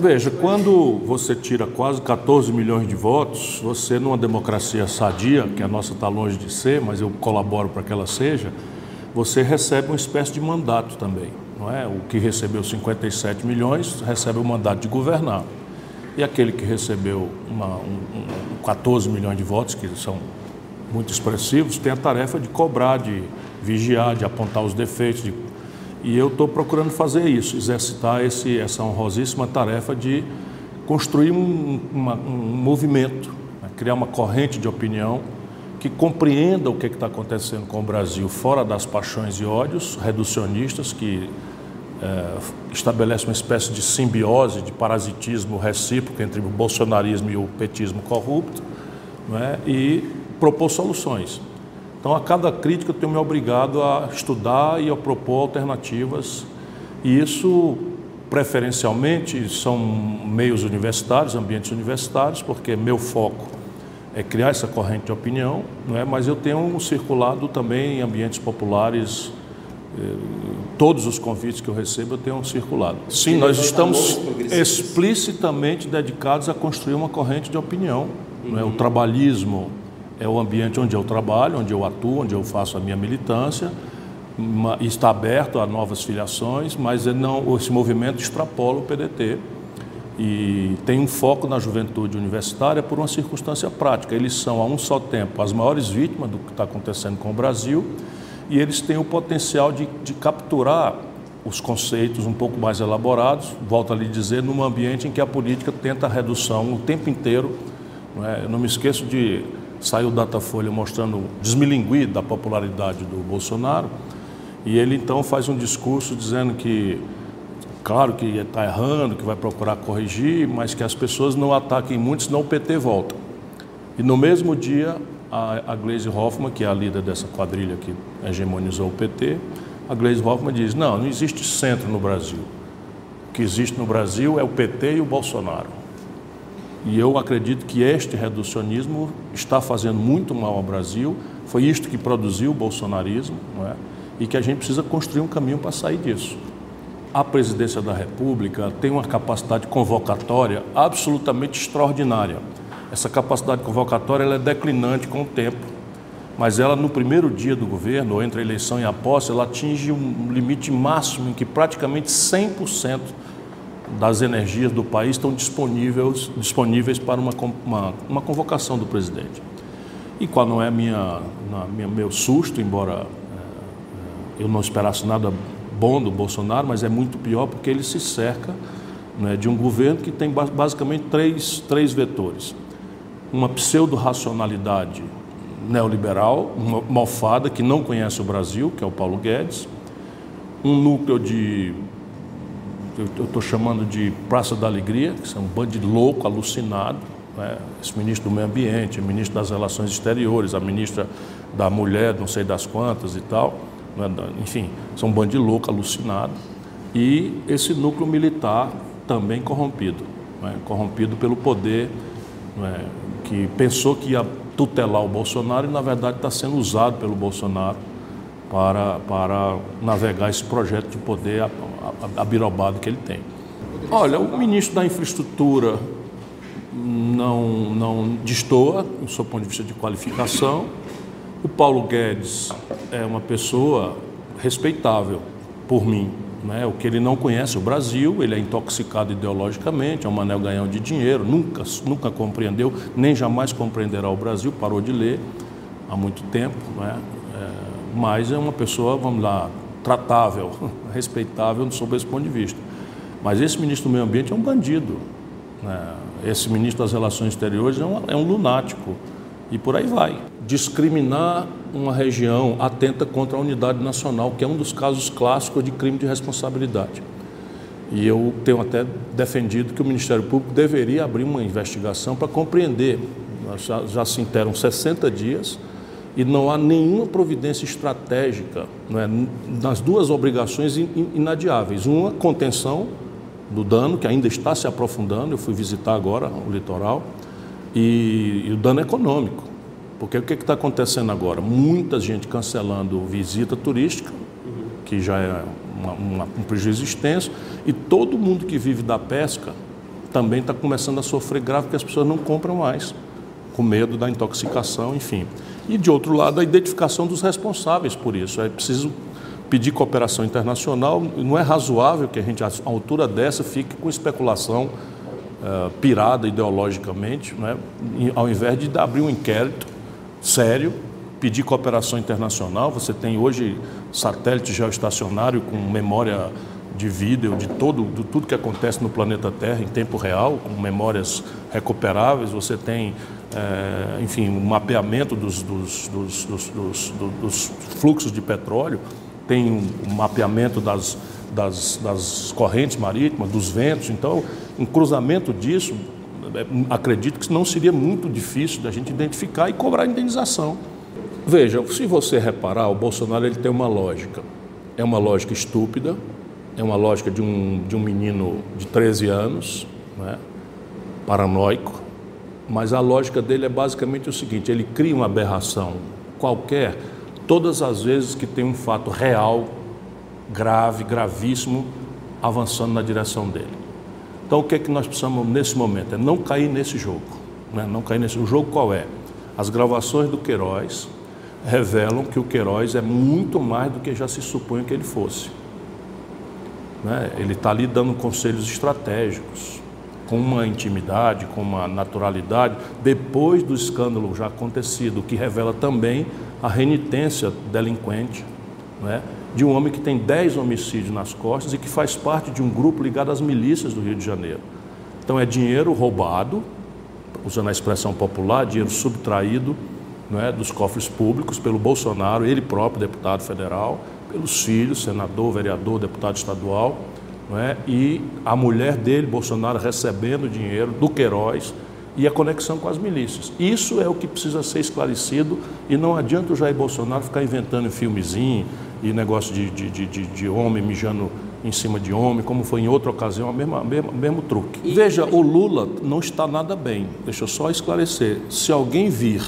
Veja, quando você tira quase 14 milhões de votos, você numa democracia sadia, que a nossa está longe de ser, mas eu colaboro para que ela seja, você recebe uma espécie de mandato também. Não é? O que recebeu 57 milhões recebe o mandato de governar. E aquele que recebeu uma, um, um, 14 milhões de votos, que são muito expressivos, tem a tarefa de cobrar, de vigiar, de apontar os defeitos. De... E eu estou procurando fazer isso, exercitar esse, essa honrosíssima tarefa de construir um, uma, um movimento, né? criar uma corrente de opinião que compreenda o que está acontecendo com o Brasil fora das paixões e ódios reducionistas que é, estabelece uma espécie de simbiose, de parasitismo recíproco entre o bolsonarismo e o petismo corrupto, é? e propor soluções. Então, a cada crítica, eu tenho me obrigado a estudar e a propor alternativas, e isso, preferencialmente, são meios universitários, ambientes universitários, porque meu foco é criar essa corrente de opinião, não é? mas eu tenho circulado também em ambientes populares todos os convites que eu recebo eu tenho circulado. Sim, nós estamos explicitamente dedicados a construir uma corrente de opinião. Uhum. É? O trabalhismo é o ambiente onde eu trabalho, onde eu atuo, onde eu faço a minha militância, está aberto a novas filiações, mas não, esse movimento extrapola o PDT e tem um foco na juventude universitária por uma circunstância prática. Eles são, a um só tempo, as maiores vítimas do que está acontecendo com o Brasil e eles têm o potencial de, de capturar os conceitos um pouco mais elaborados, volto a lhe dizer, num ambiente em que a política tenta a redução o tempo inteiro. Não é? Eu não me esqueço de sair o Datafolha mostrando desmilinguir da popularidade do Bolsonaro, e ele então faz um discurso dizendo que, claro que está errando, que vai procurar corrigir, mas que as pessoas não ataquem muito, senão o PT volta. E no mesmo dia, a, a Gleisi Hoffmann, que é a líder dessa quadrilha que hegemonizou o PT, a Gleisi Hoffmann diz: não, não existe centro no Brasil. O que existe no Brasil é o PT e o Bolsonaro. E eu acredito que este reducionismo está fazendo muito mal ao Brasil. Foi isto que produziu o bolsonarismo, não é? e que a gente precisa construir um caminho para sair disso. A presidência da República tem uma capacidade convocatória absolutamente extraordinária. Essa capacidade convocatória é declinante com o tempo, mas ela no primeiro dia do governo, ou entre a eleição e a posse, ela atinge um limite máximo em que praticamente 100% das energias do país estão disponíveis, disponíveis para uma, uma, uma convocação do presidente. E qual não é minha, minha, meu susto, embora é, eu não esperasse nada bom do Bolsonaro, mas é muito pior porque ele se cerca né, de um governo que tem basicamente três, três vetores uma pseudo-racionalidade neoliberal, uma malfada que não conhece o Brasil, que é o Paulo Guedes, um núcleo de, eu estou chamando de Praça da Alegria, que são um bando de louco, alucinado, né? esse ministro do Meio Ambiente, ministro das Relações Exteriores, a ministra da Mulher, não sei das quantas e tal, né? enfim, são um bando de louco, alucinado, e esse núcleo militar também corrompido, né? corrompido pelo poder né? que pensou que ia tutelar o Bolsonaro e, na verdade, está sendo usado pelo Bolsonaro para, para navegar esse projeto de poder abirobado que ele tem. Olha, o ministro da Infraestrutura não, não destoa, do seu ponto de vista de qualificação. O Paulo Guedes é uma pessoa respeitável por mim, né? O que ele não conhece o Brasil, ele é intoxicado ideologicamente, é um manel ganhão de dinheiro, nunca, nunca compreendeu, nem jamais compreenderá o Brasil, parou de ler há muito tempo, né? É, mas é uma pessoa, vamos lá, tratável, respeitável sob esse ponto de vista. Mas esse ministro do Meio Ambiente é um bandido. Né? Esse ministro das Relações Exteriores é um, é um lunático. E por aí vai. Discriminar uma região atenta contra a unidade nacional, que é um dos casos clássicos de crime de responsabilidade. E eu tenho até defendido que o Ministério Público deveria abrir uma investigação para compreender. Já, já se interam 60 dias e não há nenhuma providência estratégica é, nas duas obrigações inadiáveis. Uma, contenção do dano, que ainda está se aprofundando, eu fui visitar agora o litoral, e, e o dano econômico. Porque o que está acontecendo agora? Muita gente cancelando visita turística, que já é uma, uma, um prejuízo extenso, e todo mundo que vive da pesca também está começando a sofrer grave porque as pessoas não compram mais, com medo da intoxicação, enfim. E de outro lado, a identificação dos responsáveis por isso. É preciso pedir cooperação internacional. Não é razoável que a gente, a altura dessa, fique com especulação uh, pirada ideologicamente, né? ao invés de abrir um inquérito sério, pedir cooperação internacional. Você tem hoje satélite geoestacionário com memória de vídeo de todo de tudo que acontece no planeta Terra em tempo real, com memórias recuperáveis. Você tem, é, enfim, um mapeamento dos, dos, dos, dos, fluxos de petróleo, tem um mapeamento das, das, das correntes marítimas, dos ventos. Então, um cruzamento disso, é, acredito que não seria muito difícil da gente identificar e cobrar indenização. Veja, se você reparar, o Bolsonaro ele tem uma lógica. É uma lógica estúpida, é uma lógica de um, de um menino de 13 anos, né, paranoico, mas a lógica dele é basicamente o seguinte: ele cria uma aberração qualquer todas as vezes que tem um fato real, grave, gravíssimo, avançando na direção dele. Então, o que é que nós precisamos nesse momento? É não cair nesse jogo. Né? Não cair nesse o jogo qual é? As gravações do Queiroz revelam que o Queiroz é muito mais do que já se supunha que ele fosse. Né? Ele está ali dando conselhos estratégicos, com uma intimidade, com uma naturalidade, depois do escândalo já acontecido, que revela também a renitência delinquente né? de um homem que tem 10 homicídios nas costas e que faz parte de um grupo ligado às milícias do Rio de Janeiro. Então é dinheiro roubado, usando a expressão popular, dinheiro subtraído é, dos cofres públicos pelo Bolsonaro, ele próprio, deputado federal, pelos filhos, senador, vereador, deputado estadual, é? e a mulher dele, Bolsonaro, recebendo dinheiro do Queiroz e a conexão com as milícias. Isso é o que precisa ser esclarecido e não adianta o Jair Bolsonaro ficar inventando filmezinho e negócio de, de, de, de homem mijando em cima de homem, como foi em outra ocasião, o mesmo, mesmo, mesmo truque. E... Veja, o Lula não está nada bem. Deixa eu só esclarecer. Se alguém vir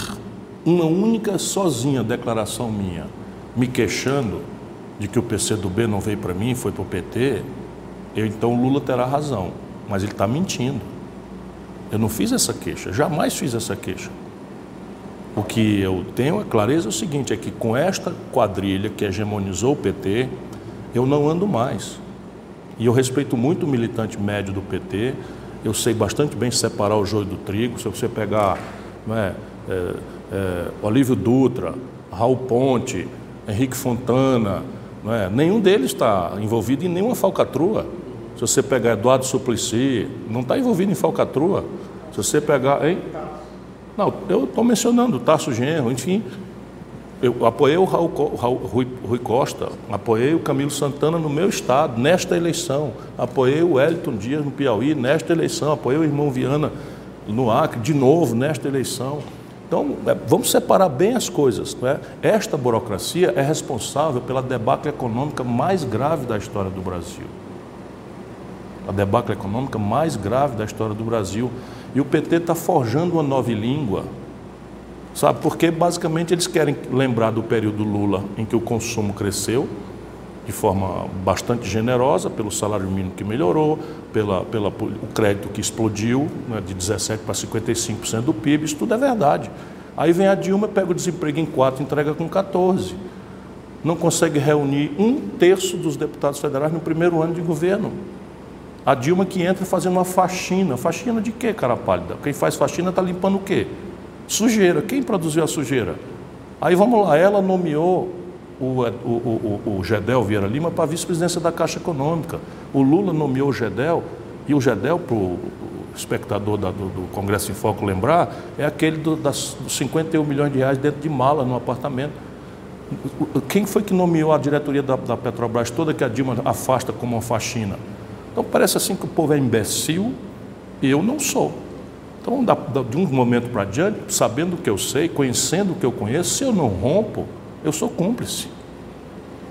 uma única sozinha declaração minha me queixando de que o PCdoB não veio para mim, foi para o PT, eu, então o Lula terá razão, mas ele está mentindo. Eu não fiz essa queixa, jamais fiz essa queixa. O que eu tenho a clareza é o seguinte: é que com esta quadrilha que hegemonizou o PT, eu não ando mais. E eu respeito muito o militante médio do PT, eu sei bastante bem separar o joio do trigo. Se você pegar é, é, é, Olívio Dutra, Raul Ponte, Henrique Fontana, é? nenhum deles está envolvido em nenhuma falcatrua. Se você pegar Eduardo Suplicy, não está envolvido em falcatrua. Se você pegar. Hein? Não, eu estou mencionando Tarso Genro, enfim. Eu apoiei o Raul, Raul, Rui, Rui, Costa, apoiei o Camilo Santana no meu estado, nesta eleição, apoiei o Wellington Dias no Piauí, nesta eleição, apoiei o irmão Viana no Acre, de novo, nesta eleição. Então, é, vamos separar bem as coisas. É? Esta burocracia é responsável pela debacle econômica mais grave da história do Brasil. A debacle econômica mais grave da história do Brasil. E o PT está forjando uma nova língua. Sabe? Porque basicamente eles querem lembrar do período Lula em que o consumo cresceu, de forma bastante generosa, pelo salário mínimo que melhorou, pela, pela, crédito que explodiu né, de 17% para 55% do PIB, isso tudo é verdade. Aí vem a Dilma, pega o desemprego em 4, entrega com 14. Não consegue reunir um terço dos deputados federais no primeiro ano de governo. A Dilma que entra fazendo uma faxina. Faxina de quê, cara pálida? Quem faz faxina está limpando o quê? Sujeira. Quem produziu a sujeira? Aí vamos lá, ela nomeou o, o, o, o Gedel Vieira Lima para vice-presidência da Caixa Econômica. O Lula nomeou o Gedel, e o Gedel, para o espectador da, do, do, Congresso em Foco lembrar, é aquele do, das, dos 51 milhões de reais dentro de mala no apartamento. Quem foi que nomeou a diretoria da, da Petrobras toda que a Dilma afasta como uma faxina? Então parece assim que o povo é imbecil e eu não sou. Então, de um momento para diante, sabendo o que eu sei, conhecendo o que eu conheço, se eu não rompo, eu sou cúmplice.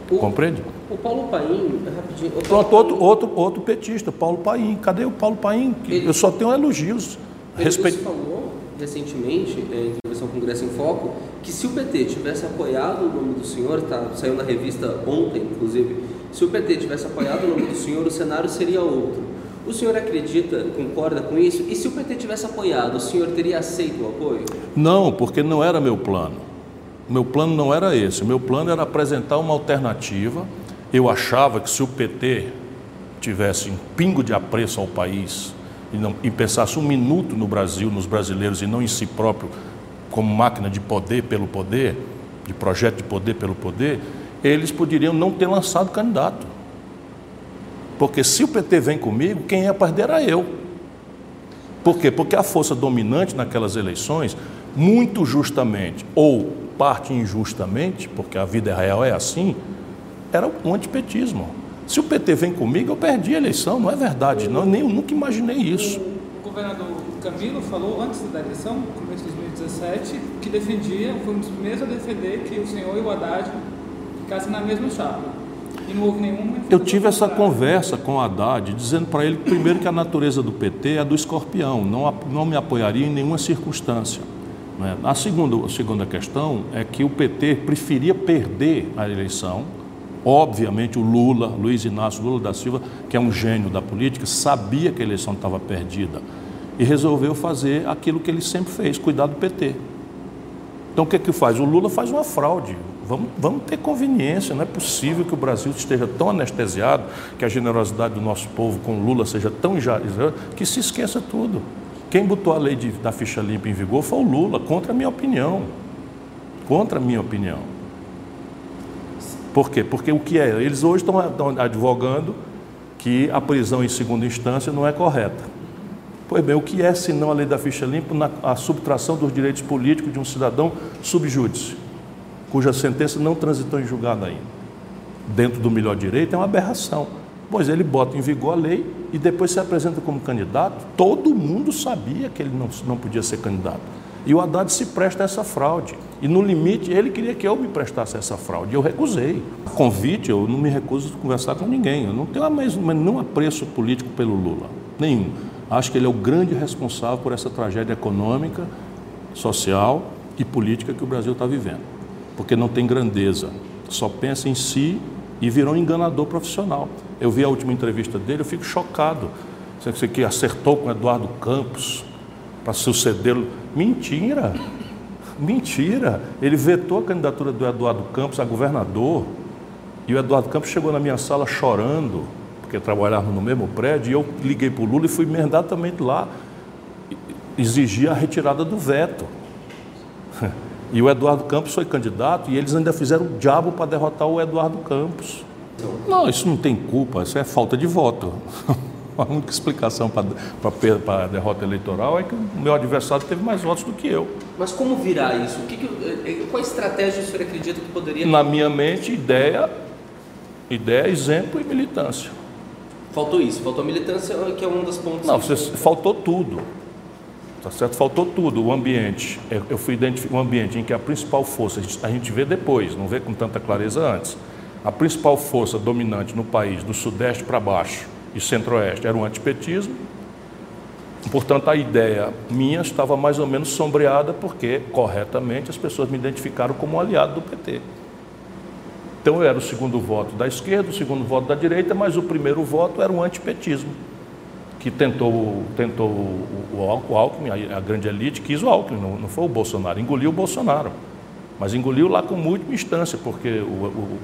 O, Compreende? O Paulo Paim, rapidinho. O Pronto, outro, outro, outro petista, Paulo Paim. Cadê o Paulo Paim? Ele, eu só tenho elogios. Ele Respeito... falou recentemente, é, em entrevista ao Congresso em Foco, que se o PT tivesse apoiado o nome do senhor, tá, saiu na revista ontem, inclusive, se o PT tivesse apoiado o nome do senhor, o cenário seria outro. O senhor acredita, concorda com isso? E se o PT tivesse apoiado, o senhor teria aceito o apoio? Não, porque não era meu plano. Meu plano não era esse. Meu plano era apresentar uma alternativa. Eu achava que se o PT tivesse um pingo de apreço ao país e, não, e pensasse um minuto no Brasil, nos brasileiros e não em si próprio, como máquina de poder pelo poder, de projeto de poder pelo poder, eles poderiam não ter lançado candidato. Porque se o PT vem comigo, quem ia perder era eu. Por quê? Porque a força dominante naquelas eleições, muito justamente, ou parte injustamente, porque a vida real é assim, era o antipetismo. Se o PT vem comigo, eu perdi a eleição, não é verdade, não, nem, eu nunca imaginei isso. O governador Camilo falou antes da eleição, começo de 2017, que defendia, foi um dos primeiros a defender que o senhor e o Haddad ficassem na mesma chapa. E não houve nenhuma. Eu tive essa conversa com o Haddad, dizendo para ele, primeiro, que a natureza do PT é do escorpião, não, não me apoiaria em nenhuma circunstância. Né? A, segunda, a segunda questão é que o PT preferia perder a eleição. Obviamente, o Lula, Luiz Inácio Lula da Silva, que é um gênio da política, sabia que a eleição estava perdida e resolveu fazer aquilo que ele sempre fez, cuidar do PT. Então, o que, é que faz? O Lula faz uma fraude. Vamos, vamos ter conveniência, não é possível que o Brasil esteja tão anestesiado, que a generosidade do nosso povo com Lula seja tão que se esqueça tudo. Quem botou a lei de, da ficha limpa em vigor foi o Lula, contra a minha opinião. Contra a minha opinião. Por quê? Porque o que é? Eles hoje estão, estão advogando que a prisão em segunda instância não é correta. Pois bem, o que é senão a lei da ficha limpa na, a subtração dos direitos políticos de um cidadão subjúdice? Cuja sentença não transitou em julgado ainda. Dentro do melhor direito é uma aberração. Pois ele bota em vigor a lei e depois se apresenta como candidato. Todo mundo sabia que ele não, não podia ser candidato. E o Haddad se presta a essa fraude. E no limite, ele queria que eu me prestasse a essa fraude. Eu recusei. Convite, eu não me recuso a conversar com ninguém. Eu não tenho mais nenhum apreço político pelo Lula. Nenhum. Acho que ele é o grande responsável por essa tragédia econômica, social e política que o Brasil está vivendo porque não tem grandeza, só pensa em si e virou um enganador profissional. Eu vi a última entrevista dele, eu fico chocado. Você que acertou com Eduardo Campos para sucedê-lo. Mentira! Mentira! Ele vetou a candidatura do Eduardo Campos a governador e o Eduardo Campos chegou na minha sala chorando, porque trabalhávamos no mesmo prédio, e eu liguei para o Lula e fui imediatamente lá exigir a retirada do veto. E o Eduardo Campos foi candidato e eles ainda fizeram o diabo para derrotar o Eduardo Campos. Não, isso não tem culpa, isso é falta de voto. A única explicação para a derrota eleitoral é que o meu adversário teve mais votos do que eu. Mas como virar isso? Que que, eh, eh, qual estratégia o senhor acredita que poderia Na minha mente, ideia, ideia, exemplo e militância. Faltou isso, faltou militância, que é um dos pontos. Não, você, faltou tudo. Tá certo? Faltou tudo, o ambiente. Eu fui identificar um ambiente em que a principal força, a gente vê depois, não vê com tanta clareza antes. A principal força dominante no país, do sudeste para baixo e centro-oeste, era o antipetismo. Portanto, a ideia minha estava mais ou menos sombreada porque, corretamente, as pessoas me identificaram como um aliado do PT. Então, eu era o segundo voto da esquerda, o segundo voto da direita, mas o primeiro voto era o antipetismo que tentou, tentou o, o Alckmin, a, grande elite, quis o Alckmin, não, não, foi o Bolsonaro, engoliu o Bolsonaro. Mas engoliu lá com muita instância, porque o,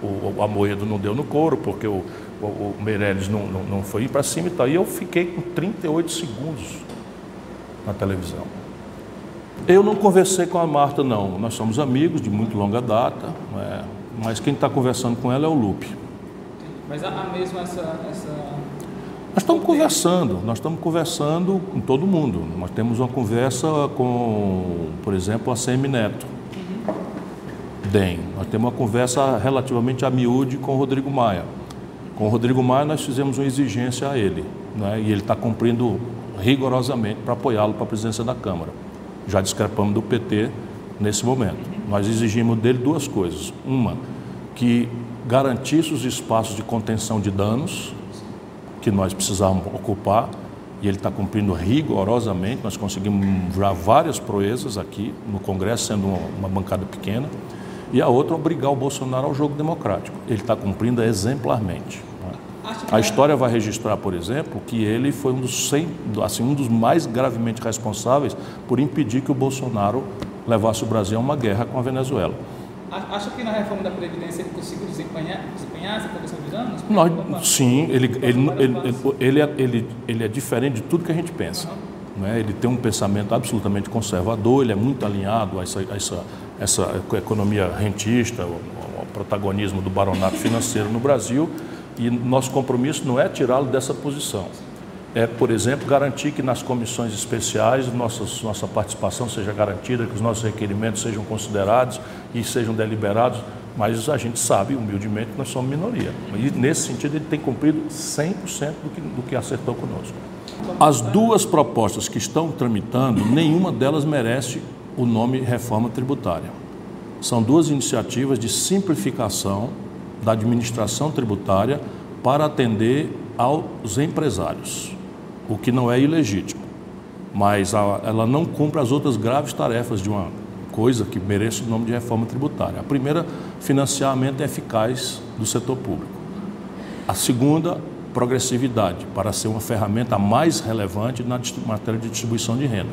o, o Amoedo não deu no couro, porque o, o, Meirelles não, não, não foi para cima e tal. E eu fiquei com 38 segundos na televisão. Eu não conversei com a Marta, não. Nós somos amigos de muito longa data, é? mas quem está conversando com ela é o Lupe. Mas há mesmo essa, essa nós estamos conversando, nós estamos conversando com todo mundo. Nós temos uma conversa com, por exemplo, a Semi Neto. DEM. Nós temos uma conversa relativamente a miúde com o Rodrigo Maia. Com o Rodrigo Maia nós fizemos uma exigência a ele, né? e ele está cumprindo rigorosamente para apoiá-lo para a presidência da Câmara. Já discrepamos do PT nesse momento. Nós exigimos dele duas coisas. Uma, que garantisse os espaços de contenção de danos, que nós precisávamos ocupar e ele está cumprindo rigorosamente. Nós conseguimos já várias proezas aqui no Congresso, sendo uma, uma bancada pequena. E a outra, obrigar o Bolsonaro ao jogo democrático. Ele está cumprindo exemplarmente. Né? A história vai registrar, por exemplo, que ele foi um dos, 100, assim, um dos mais gravemente responsáveis por impedir que o Bolsonaro levasse o Brasil a uma guerra com a Venezuela. Acha que na reforma da Previdência ele conseguiu desempenhar, desempenhar essa condição de danos? Nós, sim, ele, ele, ele, ele, é, ele, ele é diferente de tudo que a gente pensa. Né? Ele tem um pensamento absolutamente conservador, ele é muito alinhado a essa, essa, essa economia rentista, o, o protagonismo do baronato financeiro no Brasil, e nosso compromisso não é tirá-lo dessa posição é, por exemplo, garantir que nas comissões especiais nossas, nossa participação seja garantida, que os nossos requerimentos sejam considerados e sejam deliberados, mas a gente sabe, humildemente, que nós somos minoria. E nesse sentido, ele tem cumprido 100% do que, do que acertou conosco. As duas propostas que estão tramitando, nenhuma delas merece o nome reforma tributária. São duas iniciativas de simplificação da administração tributária para atender aos empresários o que não é ilegítimo, mas ela não cumpre as outras graves tarefas de uma coisa que merece o nome de reforma tributária. A primeira, financiamento eficaz do setor público. A segunda, progressividade, para ser uma ferramenta mais relevante na matéria de distribuição de renda.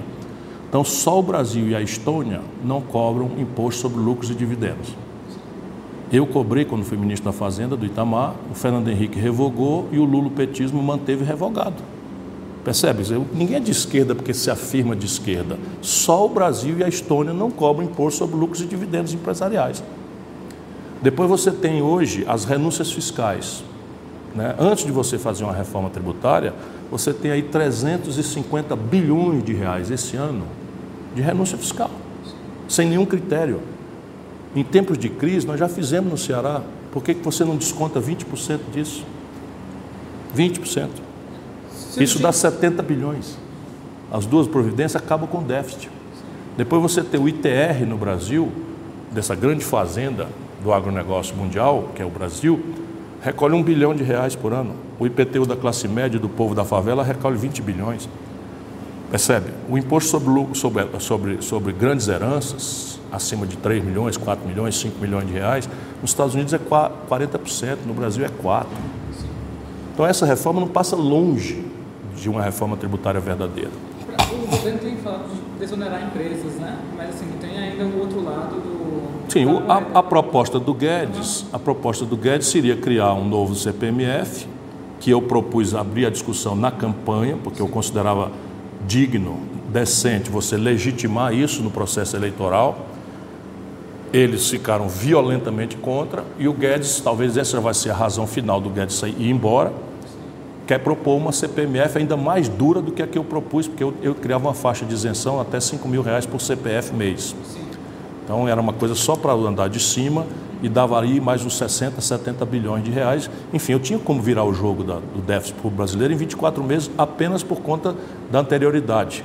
Então, só o Brasil e a Estônia não cobram imposto sobre lucros e dividendos. Eu cobrei quando fui ministro da Fazenda do Itamar, o Fernando Henrique revogou e o lulopetismo manteve revogado. Percebe? Ninguém é de esquerda porque se afirma de esquerda. Só o Brasil e a Estônia não cobram imposto sobre lucros e dividendos empresariais. Depois você tem hoje as renúncias fiscais. Né? Antes de você fazer uma reforma tributária, você tem aí 350 bilhões de reais esse ano de renúncia fiscal, sem nenhum critério. Em tempos de crise, nós já fizemos no Ceará. Por que você não desconta 20% disso? 20%. Isso dá 70 bilhões. As duas providências acabam com déficit. Depois você tem o ITR no Brasil, dessa grande fazenda do agronegócio mundial, que é o Brasil, recolhe um bilhão de reais por ano. O IPTU da classe média do povo da favela recolhe 20 bilhões. Percebe? O imposto sobre, sobre, sobre, sobre grandes heranças, acima de 3 milhões, 4 milhões, 5 milhões de reais, nos Estados Unidos é 40%, no Brasil é 4%. Então essa reforma não passa longe de uma reforma tributária verdadeira. O governo tem falado de exonerar empresas, né? mas assim, tem ainda o outro lado do. Sim, o, a, a, proposta do Guedes, a proposta do Guedes seria criar um novo CPMF, que eu propus abrir a discussão na campanha, porque eu considerava digno, decente você legitimar isso no processo eleitoral. Eles ficaram violentamente contra e o Guedes, talvez essa vai ser a razão final do Guedes sair e ir embora quer propor uma CPMF ainda mais dura do que a que eu propus, porque eu, eu criava uma faixa de isenção até 5 mil reais por CPF mês. Então era uma coisa só para andar de cima e dava aí mais uns 60, 70 bilhões de reais. Enfim, eu tinha como virar o jogo da, do déficit público brasileiro em 24 meses apenas por conta da anterioridade.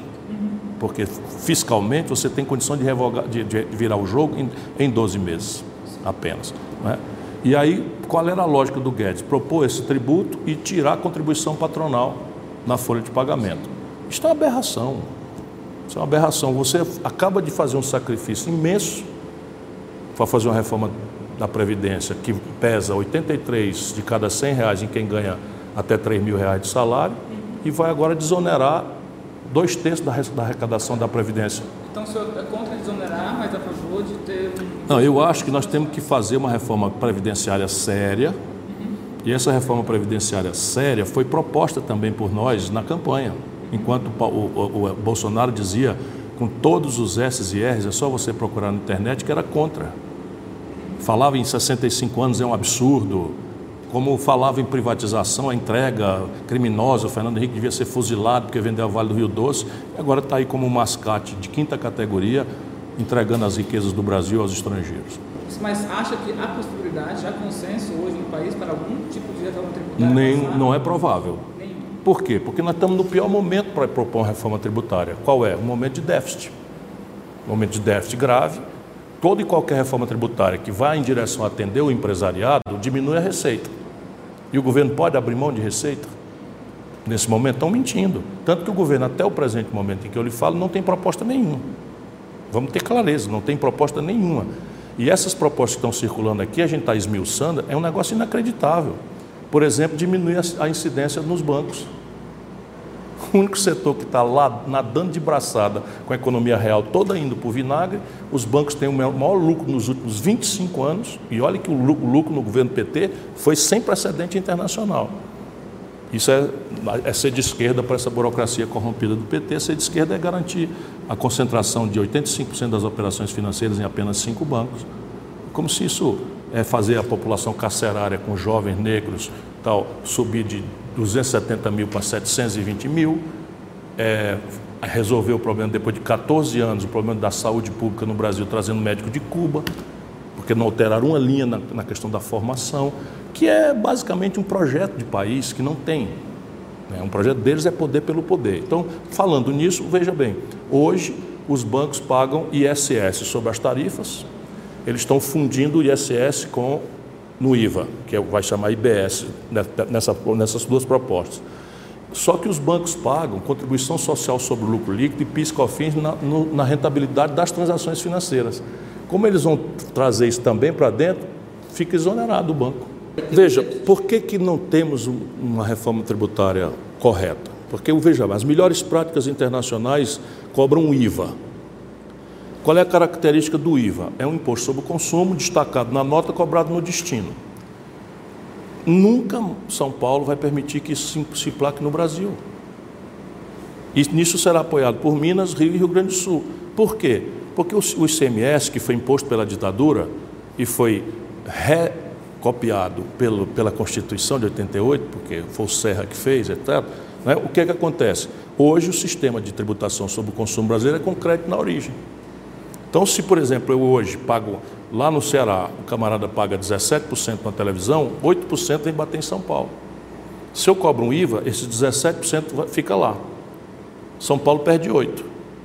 Porque fiscalmente você tem condição de, revogar, de, de virar o jogo em, em 12 meses apenas. Não é? E aí, qual era a lógica do Guedes? Propor esse tributo e tirar a contribuição patronal na folha de pagamento. Isso é uma aberração. Isso é uma aberração. Você acaba de fazer um sacrifício imenso para fazer uma reforma da Previdência que pesa 83 de cada 100 reais em quem ganha até 3 mil reais de salário e vai agora desonerar dois terços da arrecadação da Previdência. Então o senhor é contra desonerar, mas a favor de ter. Não, eu acho que nós temos que fazer uma reforma previdenciária séria, uhum. e essa reforma previdenciária séria foi proposta também por nós na campanha. Enquanto o, o, o Bolsonaro dizia, com todos os S's e R's, é só você procurar na internet, que era contra. Falava em 65 anos é um absurdo, como falava em privatização, a entrega criminosa, o Fernando Henrique devia ser fuzilado porque vendeu a Vale do Rio Doce, agora está aí como um mascate de quinta categoria, entregando as riquezas do Brasil aos estrangeiros. Mas acha que há possibilidade, há consenso hoje no país para algum tipo de reforma tributária? Nem, não é provável. Nenhum. Por quê? Porque nós estamos no pior momento para propor uma reforma tributária. Qual é? Um momento de déficit. Um momento de déficit grave. Toda e qualquer reforma tributária que vá em direção a atender o empresariado diminui a receita. E o governo pode abrir mão de receita? Nesse momento estão mentindo. Tanto que o governo, até o presente momento em que eu lhe falo, não tem proposta nenhuma. Vamos ter clareza, não tem proposta nenhuma. E essas propostas que estão circulando aqui, a gente está esmiuçando, é um negócio inacreditável. Por exemplo, diminuir a incidência nos bancos. O único setor que está lá nadando de braçada com a economia real toda indo o vinagre, os bancos têm o maior lucro nos últimos 25 anos, e olha que o lucro no governo PT foi sem precedente internacional. Isso é, é ser de esquerda para essa burocracia corrompida do PT. Ser de esquerda é garantir a concentração de 85% das operações financeiras em apenas cinco bancos. Como se isso é fazer a população carcerária com jovens negros tal subir de 270 mil para 720 mil, é, resolver o problema depois de 14 anos, o problema da saúde pública no Brasil, trazendo médico de Cuba, porque não alteraram uma linha na, na questão da formação que é basicamente um projeto de país que não tem. Né? Um projeto deles é poder pelo poder. Então, falando nisso, veja bem, hoje os bancos pagam ISS sobre as tarifas, eles estão fundindo o ISS com no IVA, que é, vai chamar IBS, né, nessa, nessas duas propostas. Só que os bancos pagam contribuição social sobre o lucro líquido e PIS/COFINS na, na rentabilidade das transações financeiras. Como eles vão trazer isso também para dentro, fica exonerado o banco. Veja, por que, que não temos uma reforma tributária correta? Porque, veja, as melhores práticas internacionais cobram IVA. Qual é a característica do IVA? É um imposto sobre o consumo destacado na nota cobrado no destino. Nunca São Paulo vai permitir que isso se plaque no Brasil. E nisso será apoiado por Minas, Rio e Rio Grande do Sul. Por quê? Porque o ICMS, que foi imposto pela ditadura e foi re copiado pelo, pela Constituição de 88, porque foi o Serra que fez, etc., né? o que é que acontece? Hoje o sistema de tributação sobre o consumo brasileiro é com crédito na origem. Então, se, por exemplo, eu hoje pago lá no Ceará, o camarada paga 17% na televisão, 8% vem bater em São Paulo. Se eu cobro um IVA, esse 17% fica lá. São Paulo perde 8%.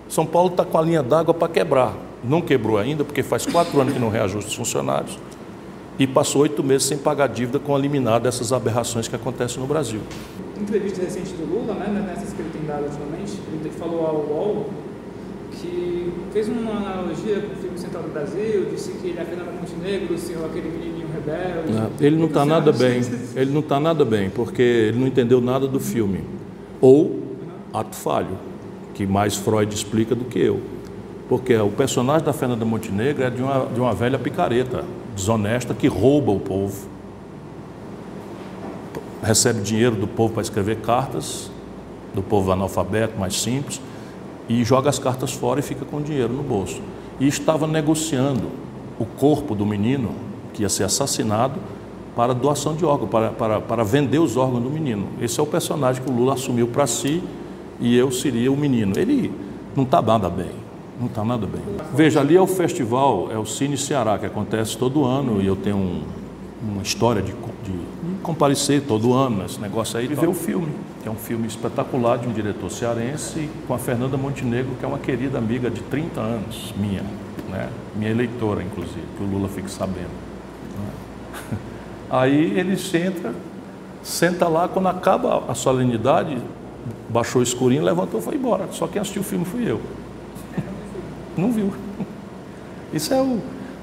São Paulo está com a linha d'água para quebrar. Não quebrou ainda, porque faz quatro anos que não reajusta os funcionários e passou oito meses sem pagar dívida com a liminar dessas aberrações que acontecem no Brasil. Em entrevista recente do Lula, né, nessas que ele tem dado ultimamente, ele falou ao UOL que fez uma analogia com o filme Central do Brasil, disse que ele é Fernanda Montenegro, o senhor aquele menininho rebelde. Não, ele não está nada bem, ele não está nada bem, porque ele não entendeu nada do filme. Ou uhum. ato falho, que mais Freud explica do que eu. Porque o personagem da Fernanda Montenegro é de uma, de uma velha picareta desonesta que rouba o povo, recebe dinheiro do povo para escrever cartas, do povo analfabeto, mais simples, e joga as cartas fora e fica com o dinheiro no bolso. E estava negociando o corpo do menino, que ia ser assassinado, para doação de órgãos, para, para, para vender os órgãos do menino. Esse é o personagem que o Lula assumiu para si e eu seria o menino. Ele não está nada bem. Não está nada bem. Veja, ali é o festival, é o Cine Ceará, que acontece todo ano, e eu tenho um, uma história de, de, comparecer todo ano nesse negócio aí, de ver o filme, que é um filme espetacular de um diretor cearense, com a Fernanda Montenegro, que é uma querida amiga de 30 anos, minha, né? minha eleitora, inclusive, que o Lula fique sabendo. Né? Aí ele senta, senta lá, quando acaba a solenidade, baixou o escurinho, levantou e foi embora. Só quem assistiu o filme fui eu. Não viu. Isso é o,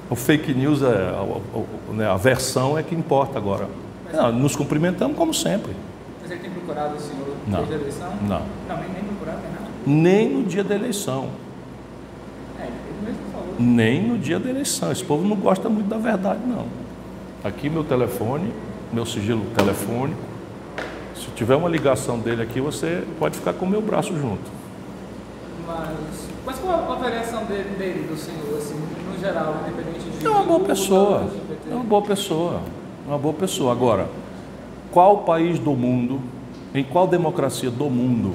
o fake news, é, a, a, né, a, versão é que importa agora. Não, nos cumprimentamos como sempre. Mas ele tem procurado o senhor no dia da eleição? Não. Não, nem, nem procurado, nem nada? Nem no dia da eleição. É, ele mesmo falou. Nem no dia da eleição. Esse povo não gosta muito da verdade, não. Aqui meu telefone, meu sigilo telefônico. Se tiver uma ligação dele aqui, você pode ficar com o meu braço junto. Mas mas qual a avaliação dele, dele, do senhor, assim, no geral, independente de. É uma boa pessoa. É uma boa pessoa. Uma boa pessoa. Agora, qual país do mundo, em qual democracia do mundo,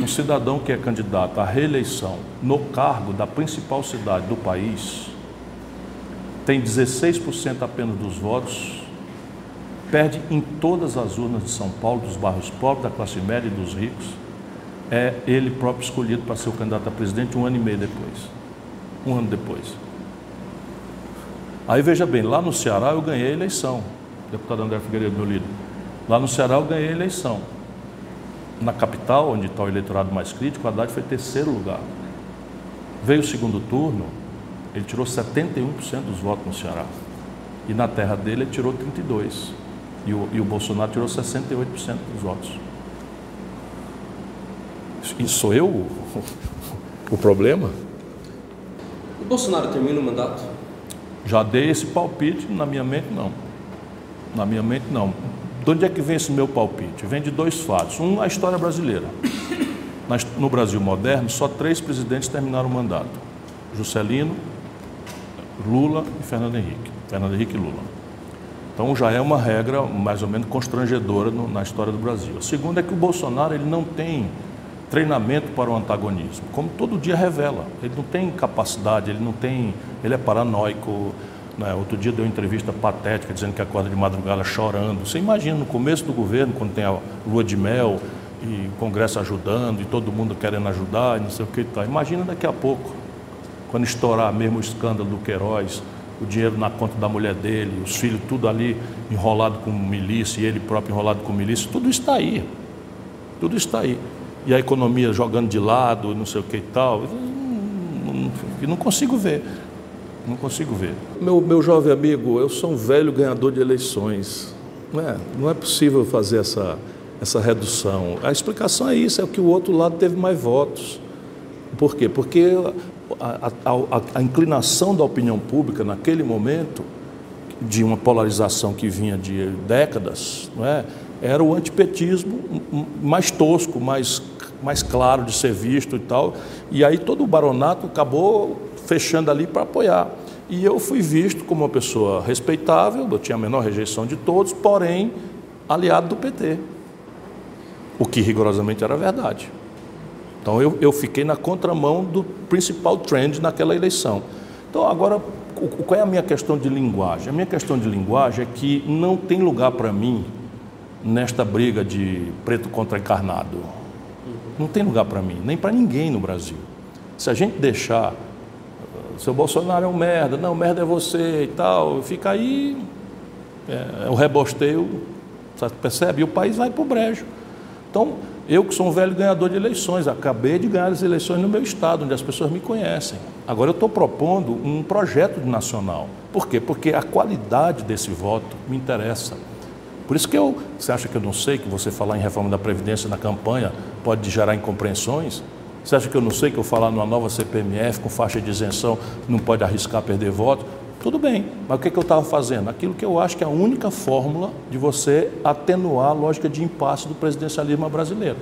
um cidadão que é candidato à reeleição no cargo da principal cidade do país tem 16% apenas dos votos, perde em todas as urnas de São Paulo, dos bairros pobres, da classe média e dos ricos é ele próprio escolhido para ser o candidato a presidente um ano e meio depois. Um ano depois. Aí veja bem, lá no Ceará eu ganhei a eleição, deputado André Figueiredo, meu líder. Lá no Ceará eu ganhei a eleição. Na capital, onde está o eleitorado mais crítico, o Haddad foi terceiro lugar. Veio o segundo turno, ele tirou 71% dos votos no Ceará. E na terra dele ele tirou 32%. E o, e o Bolsonaro tirou 68% dos votos. E sou eu o, o problema? O Bolsonaro termina o mandato? Já dei esse palpite, na minha mente não. Na minha mente não. De onde é que vem esse meu palpite? Vem de dois fatos. Um, a história brasileira. No Brasil moderno, só três presidentes terminaram o mandato: Juscelino, Lula e Fernando Henrique. Fernando Henrique e Lula. Então já é uma regra mais ou menos constrangedora no, na história do Brasil. A segunda é que o Bolsonaro ele não tem treinamento para o antagonismo, como todo dia revela. Ele não tem capacidade, ele não tem, ele é paranoico. Né? Outro dia deu uma entrevista patética dizendo que acorda de madrugada chorando. Você imagina no começo do governo, quando tem a lua de mel e o Congresso ajudando e todo mundo querendo ajudar e não sei o que tal. Imagina daqui a pouco, quando estourar mesmo o escândalo do Queiroz, o dinheiro na conta da mulher dele, os filhos tudo ali enrolado com milícia e ele próprio enrolado com milícia, tudo está aí. Tudo está aí e a economia jogando de lado, não sei o que e tal. Não, não consigo ver. Não consigo ver. Meu, meu jovem amigo, eu sou um velho ganhador de eleições. Não é, não é possível fazer essa, essa redução. A explicação é isso, é que o outro lado teve mais votos. Por quê? Porque a, a, a, a inclinação da opinião pública naquele momento, de uma polarização que vinha de décadas, não é? Era o antipetismo mais tosco, mais, mais claro de ser visto e tal. E aí todo o baronato acabou fechando ali para apoiar. E eu fui visto como uma pessoa respeitável, eu tinha a menor rejeição de todos, porém aliado do PT. O que rigorosamente era verdade. Então eu, eu fiquei na contramão do principal trend naquela eleição. Então agora, qual é a minha questão de linguagem? A minha questão de linguagem é que não tem lugar para mim nesta briga de preto contra encarnado. Não tem lugar para mim, nem para ninguém no Brasil. Se a gente deixar, seu Bolsonaro é um merda, não, merda é você e tal, fica aí, é, é o rebosteio, percebe? E o país vai para o brejo. Então, eu que sou um velho ganhador de eleições, acabei de ganhar as eleições no meu estado, onde as pessoas me conhecem. Agora eu estou propondo um projeto nacional. Por quê? Porque a qualidade desse voto me interessa. Por isso que eu, você acha que eu não sei que você falar em reforma da Previdência na campanha pode gerar incompreensões? Você acha que eu não sei que eu falar numa nova CPMF com faixa de isenção não pode arriscar perder voto? Tudo bem, mas o que, que eu estava fazendo? Aquilo que eu acho que é a única fórmula de você atenuar a lógica de impasse do presidencialismo brasileiro.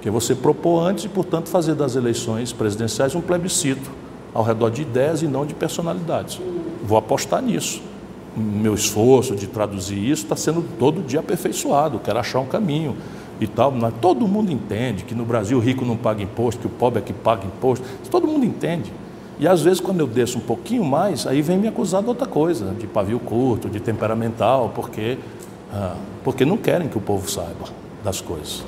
Que é você propor antes e, portanto, fazer das eleições presidenciais um plebiscito ao redor de ideias e não de personalidades. Vou apostar nisso meu esforço de traduzir isso está sendo todo dia aperfeiçoado, quero achar um caminho e tal. Todo mundo entende que no Brasil o rico não paga imposto, que o pobre é que paga imposto. Todo mundo entende. E às vezes, quando eu desço um pouquinho mais, aí vem me acusar de outra coisa, de pavio curto, de temperamental, porque, ah, porque não querem que o povo saiba das coisas.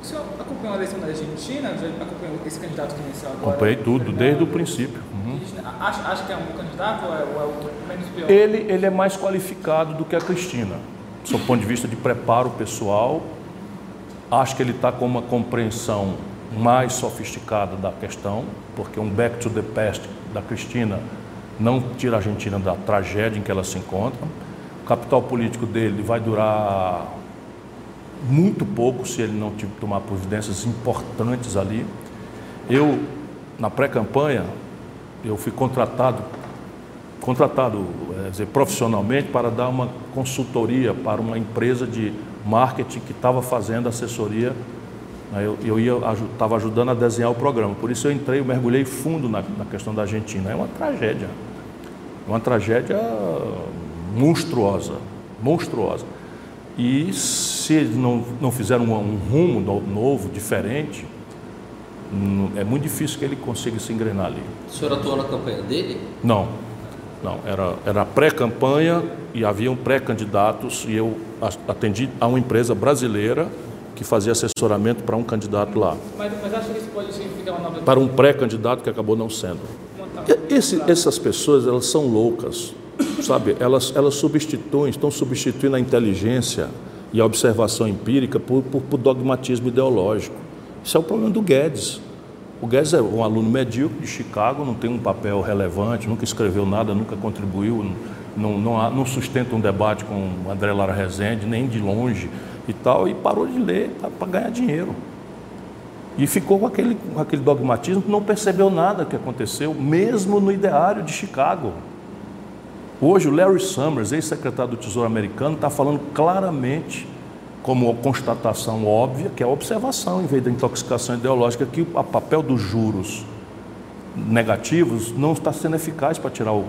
O senhor acompanhou a eleição da Argentina? Já acompanhou esse candidato que iniciou agora? Acompanhei tudo, desde o princípio. Uhum. Acha, acha que é um bom candidato ou é, ou é o menos pior? Ele, ele é mais qualificado do que a Cristina, do seu ponto de vista de preparo pessoal. Acho que ele está com uma compreensão mais sofisticada da questão, porque um back to the past da Cristina não tira a Argentina da tragédia em que ela se encontra. O capital político dele vai durar muito pouco se ele não tomar providências importantes ali. Eu, na pré-campanha, eu fui contratado, contratado é, dizer, profissionalmente para dar uma consultoria para uma empresa de marketing que estava fazendo assessoria. Né, eu, eu ia estava ajudando a desenhar o programa. Por isso eu entrei, eu mergulhei fundo na, na questão da Argentina. É uma tragédia, uma tragédia monstruosa, monstruosa. E se eles não, não fizeram um, um rumo novo, diferente, é muito difícil que ele consiga se engrenar ali. O senhor atuou na campanha dele? Não, não. Era, era pré-campanha e haviam pré-candidatos e eu atendi a uma empresa brasileira que fazia assessoramento para um candidato lá. Mas, mas acho que isso pode significar uma nova... Para um pré-candidato que acabou não sendo. Esse, essas pessoas, elas são loucas sabe, elas, elas substituem, estão substituindo a inteligência e a observação empírica por, por, por, dogmatismo ideológico. Isso é o problema do Guedes. O Guedes é um aluno medíocre de Chicago, não tem um papel relevante, nunca escreveu nada, nunca contribuiu não, não, não sustenta um debate com André Lara Rezende, nem de longe e tal, e parou de ler para ganhar dinheiro. E ficou com aquele, com aquele dogmatismo, não percebeu nada que aconteceu, mesmo no ideário de Chicago. Hoje, o Larry Summers, ex-secretário do Tesouro americano, está falando claramente, como constatação óbvia, que é a observação, em vez da intoxicação ideológica, que o papel dos juros negativos não está sendo eficaz para tirar o,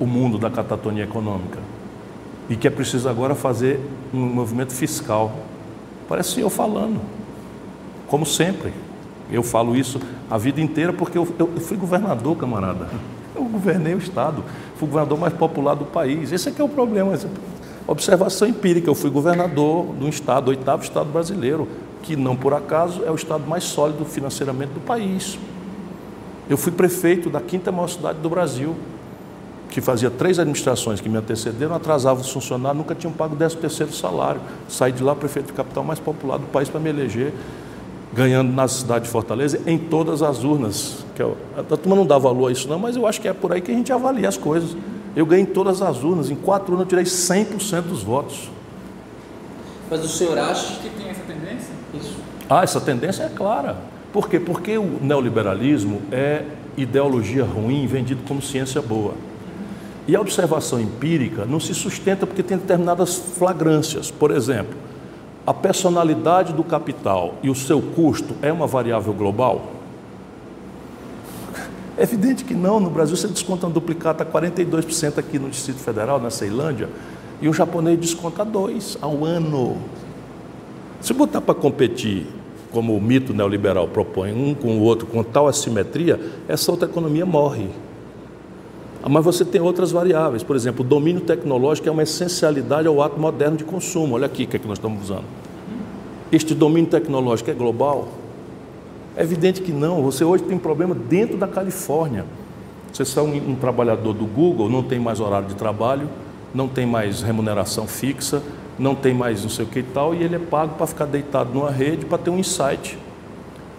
o mundo da catatonia econômica. E que é preciso agora fazer um movimento fiscal. Parece eu falando, como sempre. Eu falo isso a vida inteira porque eu, eu, fui governador, camarada. Eu governei o Estado, fui o governador mais popular do país. Esse é que é o problema. Observação empírica, eu fui governador do Estado, oitavo Estado brasileiro, que não por acaso é o Estado mais sólido financeiramente do país. Eu fui prefeito da quinta maior cidade do Brasil, que fazia três administrações que me antecederam, atrasava os funcionários, nunca tinham pago o décimo terceiro salário. Saí de lá, prefeito de capital mais popular do país para me eleger ganhando na cidade de Fortaleza em todas as urnas. Que eu, a turma não dá valor a isso não, mas eu acho que é por aí que a gente avalia as coisas. Eu ganhei em todas as urnas, em quatro urnas eu tirei 100% dos votos. Mas o senhor acha que tem essa tendência? Isso. Ah, essa tendência é clara. Por quê? Porque o neoliberalismo é ideologia ruim vendida como ciência boa. E a observação empírica não se sustenta porque tem determinadas flagrâncias. Por exemplo, a personalidade do capital e o seu custo é uma variável global? É evidente que não. No Brasil você desconta um duplicata 42% aqui no Distrito Federal, na Ceilândia, e um japonês desconta 2% ao ano. Se botar para competir, como o mito neoliberal propõe, um com o outro, com tal assimetria, essa outra economia morre. Mas você tem outras variáveis, por exemplo, o domínio tecnológico é uma essencialidade ao ato moderno de consumo. Olha aqui o que, é que nós estamos usando. Este domínio tecnológico é global? É evidente que não. Você hoje tem problema dentro da Califórnia. Você é um, um trabalhador do Google, não tem mais horário de trabalho, não tem mais remuneração fixa, não tem mais não sei o que e tal, e ele é pago para ficar deitado numa rede para ter um insight.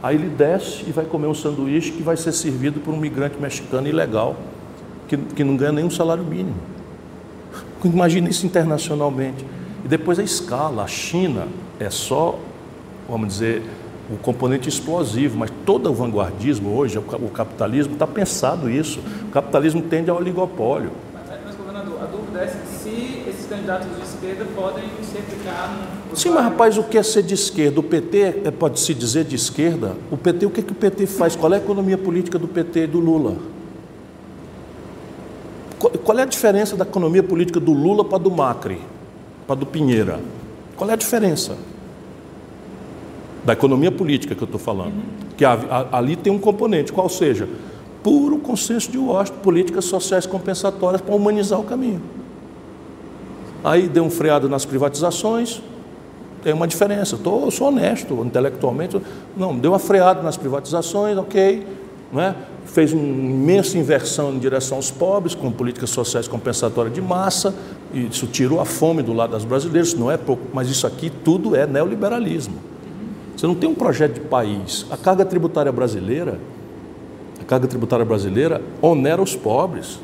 Aí ele desce e vai comer um sanduíche que vai ser servido por um migrante mexicano ilegal que, que não ganha nenhum salário mínimo. Imagina isso internacionalmente. E depois a escala, a China é só, vamos dizer, o componente explosivo, mas todo o vanguardismo hoje, o capitalismo está pensado isso. O capitalismo tende ao oligopólio. Mas, governador, a dúvida é se esses candidatos de esquerda podem se aplicar no. Sim, mas rapaz, o que é ser de esquerda? O PT é, pode se dizer de esquerda? O PT, o que, que o PT faz? Qual é a economia política do PT e do Lula? Qual é a diferença da economia política do Lula para do Macri, para do Pinheira? Qual é a diferença? Da economia política que eu estou falando. Que ali tem um componente, qual seja, puro consenso de Washington, políticas sociais compensatórias para humanizar o caminho. Aí deu um freado nas privatizações, tem uma diferença. Tô, eu sou honesto intelectualmente. Não, deu uma freada nas privatizações, ok. É? fez uma imensa inversão em direção aos pobres, com políticas sociais compensatórias de massa, e isso tirou a fome do lado das brasileiras, não é pouco, mas isso aqui tudo é neoliberalismo. Você não tem um projeto de país. A carga tributária brasileira, a carga tributária brasileira onera os pobres.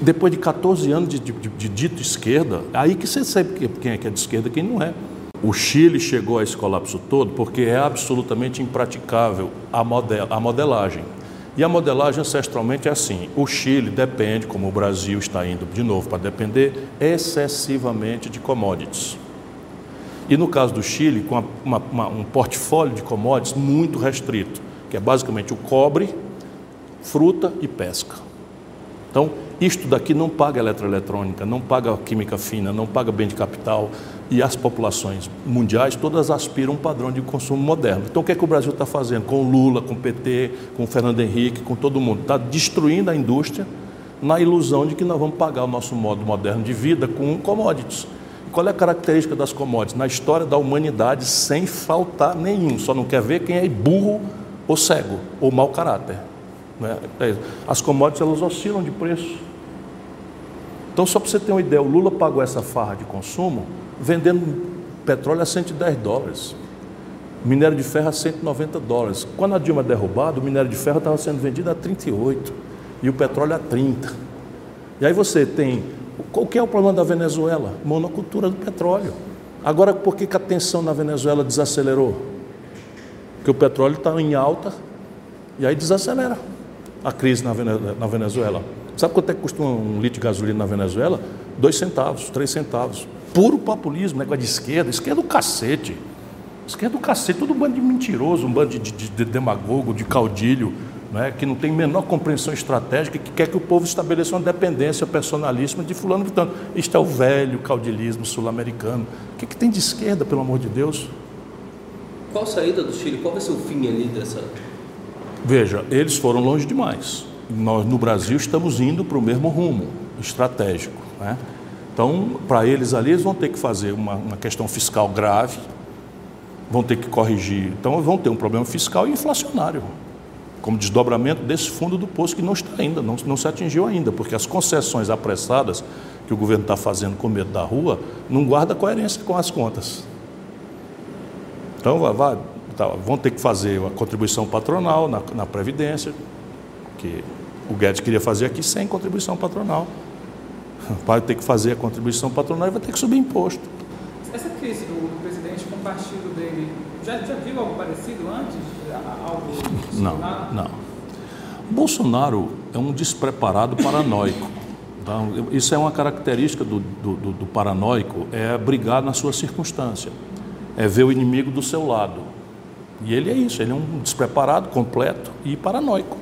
Depois de 14 anos de, de, de dito esquerda, aí que você sabe quem é que é de esquerda e quem não é. O Chile chegou a esse colapso todo porque é absolutamente impraticável a, model, a modelagem. E a modelagem ancestralmente é assim: o Chile depende, como o Brasil está indo de novo para depender, excessivamente de commodities. E no caso do Chile, com uma, uma, um portfólio de commodities muito restrito, que é basicamente o cobre, fruta e pesca. Então, isto daqui não paga eletroeletrônica, não paga química fina, não paga bem de capital, e as populações mundiais todas aspiram um padrão de consumo moderno. Então, o que é que o Brasil está fazendo? Com Lula, com PT, com Fernando Henrique, com todo mundo. Está destruindo a indústria na ilusão de que nós vamos pagar o nosso modo moderno de vida com commodities. Qual é a característica das commodities? Na história da humanidade, sem faltar nenhum. Só não quer ver quem é burro ou cego, ou mau caráter. Né? É as commodities elas oscilam de preço. Então, só para você ter uma ideia, o Lula pagou essa farra de consumo vendendo petróleo a 110 dólares, minério de ferro a 190 dólares. Quando a Dilma é derrubada, o minério de ferro estava sendo vendido a 38 e o petróleo a 30. E aí você tem. Qual que é o problema da Venezuela? Monocultura do petróleo. Agora, por que, que a tensão na Venezuela desacelerou? Porque o petróleo está em alta e aí desacelera a crise na Venezuela. Sabe quanto é que custa um litro de gasolina na Venezuela? Dois centavos, três centavos. Puro populismo, negócio de esquerda. Esquerda do cacete. Esquerda do cacete, todo um bando de mentiroso, um bando de, de, de demagogo, de caudilho, né, que não tem menor compreensão estratégica, que quer que o povo estabeleça uma dependência personalíssima de fulano Portanto, Isto é o velho caudilismo sul-americano. O que, que tem de esquerda, pelo amor de Deus? Qual a saída do Chile? Qual vai ser o fim ali dessa. Veja, eles foram longe demais. Nós, no Brasil, estamos indo para o mesmo rumo estratégico. Né? Então, para eles ali, eles vão ter que fazer uma, uma questão fiscal grave, vão ter que corrigir. Então, vão ter um problema fiscal e inflacionário, como desdobramento desse fundo do poço que não está ainda, não, não se atingiu ainda, porque as concessões apressadas que o governo está fazendo com medo da rua não guarda coerência com as contas. Então, vai, vai, tá, vão ter que fazer a contribuição patronal na, na Previdência, que o Guedes queria fazer aqui sem contribuição patronal. Vai ter que fazer a contribuição patronal e vai ter que subir imposto. Essa crise do presidente com o partido dele, já, já viu algo parecido antes? Algo não, não. Bolsonaro é um despreparado paranoico. Então, isso é uma característica do, do, do paranoico, é brigar na sua circunstância, é ver o inimigo do seu lado. E ele é isso, ele é um despreparado, completo e paranoico.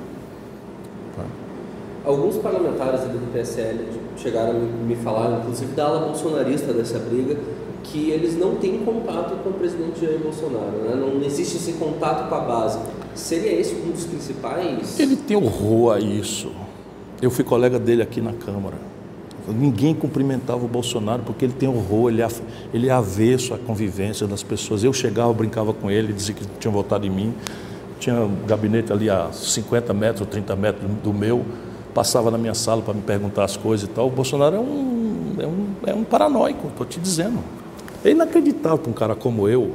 Alguns parlamentares ali do PSL chegaram a me falar, inclusive da ala bolsonarista dessa briga, que eles não têm contato com o presidente Jair Bolsonaro, né? não existe esse contato com a base. Seria esse um dos principais? Ele tem horror a isso. Eu fui colega dele aqui na Câmara. Ninguém cumprimentava o Bolsonaro porque ele tem horror, ele é, ele é avesso à convivência das pessoas. Eu chegava, brincava com ele, dizia que tinha votado em mim. Tinha um gabinete ali a 50 metros, 30 metros do meu passava na minha sala para me perguntar as coisas e tal. O Bolsonaro é um, é um, é um paranoico, estou te dizendo. É inacreditável para um cara como eu.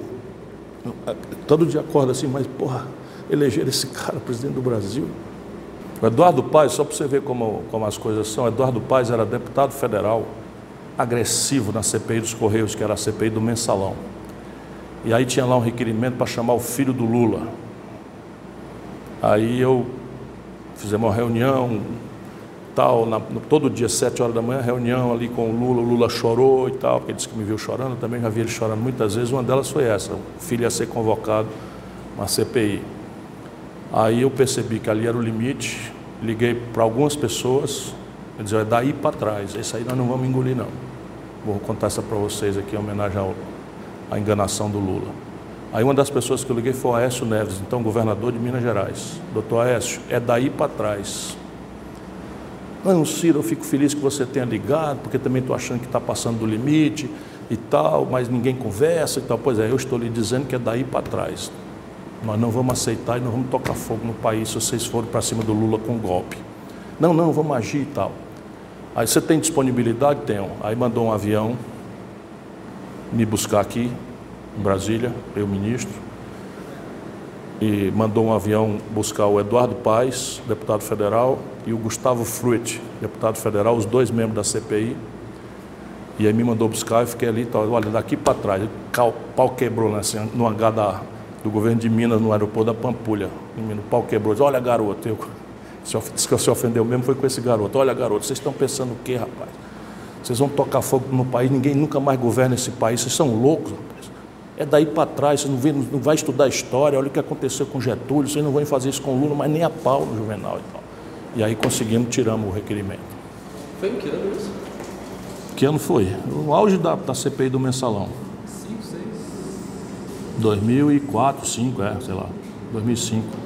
Todo dia acorda assim, mas porra, eleger esse cara presidente do Brasil. O Eduardo Paes, só para você ver como, como as coisas são, Eduardo Paes era deputado federal, agressivo na CPI dos Correios, que era a CPI do mensalão. E aí tinha lá um requerimento para chamar o filho do Lula. Aí eu fizemos uma reunião, tal, na, todo dia, sete horas da manhã, reunião ali com o Lula, o Lula chorou e tal, porque disse que me viu chorando, também já vi ele chorando muitas vezes, uma delas foi essa, o filho ia ser convocado, uma CPI. Aí eu percebi que ali era o limite, liguei para algumas pessoas, eu dizia, é daí para trás, esse aí nós não vamos engolir não. Vou contar essa para vocês aqui em homenagem ao, à enganação do Lula. Aí uma das pessoas que eu liguei foi o Aécio Neves, então governador de Minas Gerais. Doutor Aécio, é daí para trás. Não, Ciro, eu fico feliz que você tenha ligado, porque também estou achando que está passando do limite e tal, mas ninguém conversa e tal. Pois é, eu estou lhe dizendo que é daí para trás. Nós não vamos aceitar e não vamos tocar fogo no país se vocês forem para cima do Lula com golpe. Não, não, vamos agir e tal. Aí você tem disponibilidade? Tenho. Aí mandou um avião me buscar aqui, em Brasília, eu ministro e mandou um avião buscar o Eduardo Paes, deputado federal, e o Gustavo Fruit, deputado federal, os dois membros da CPI. E aí me mandou buscar e fiquei ali, tá, olha, daqui para trás, o pau quebrou né, assim, no hangar da, do governo de Minas, no aeroporto da Pampulha. O pau quebrou, disse, olha garoto, eu, disse que se ofendeu mesmo foi com esse garoto. Olha garoto, vocês estão pensando o quê, rapaz? Vocês vão tocar fogo no país, ninguém nunca mais governa esse país, vocês são loucos. É daí para trás, você não, vê, não vai estudar história, olha o que aconteceu com Getúlio, vocês não vão fazer isso com Lula, mas nem a pau no Juvenal e tal. E aí conseguimos, tiramos o requerimento. Foi em que ano isso? Que ano foi? O auge da, da CPI do mensalão. 5, 6. 2004, 2005, é, sei lá. 2005.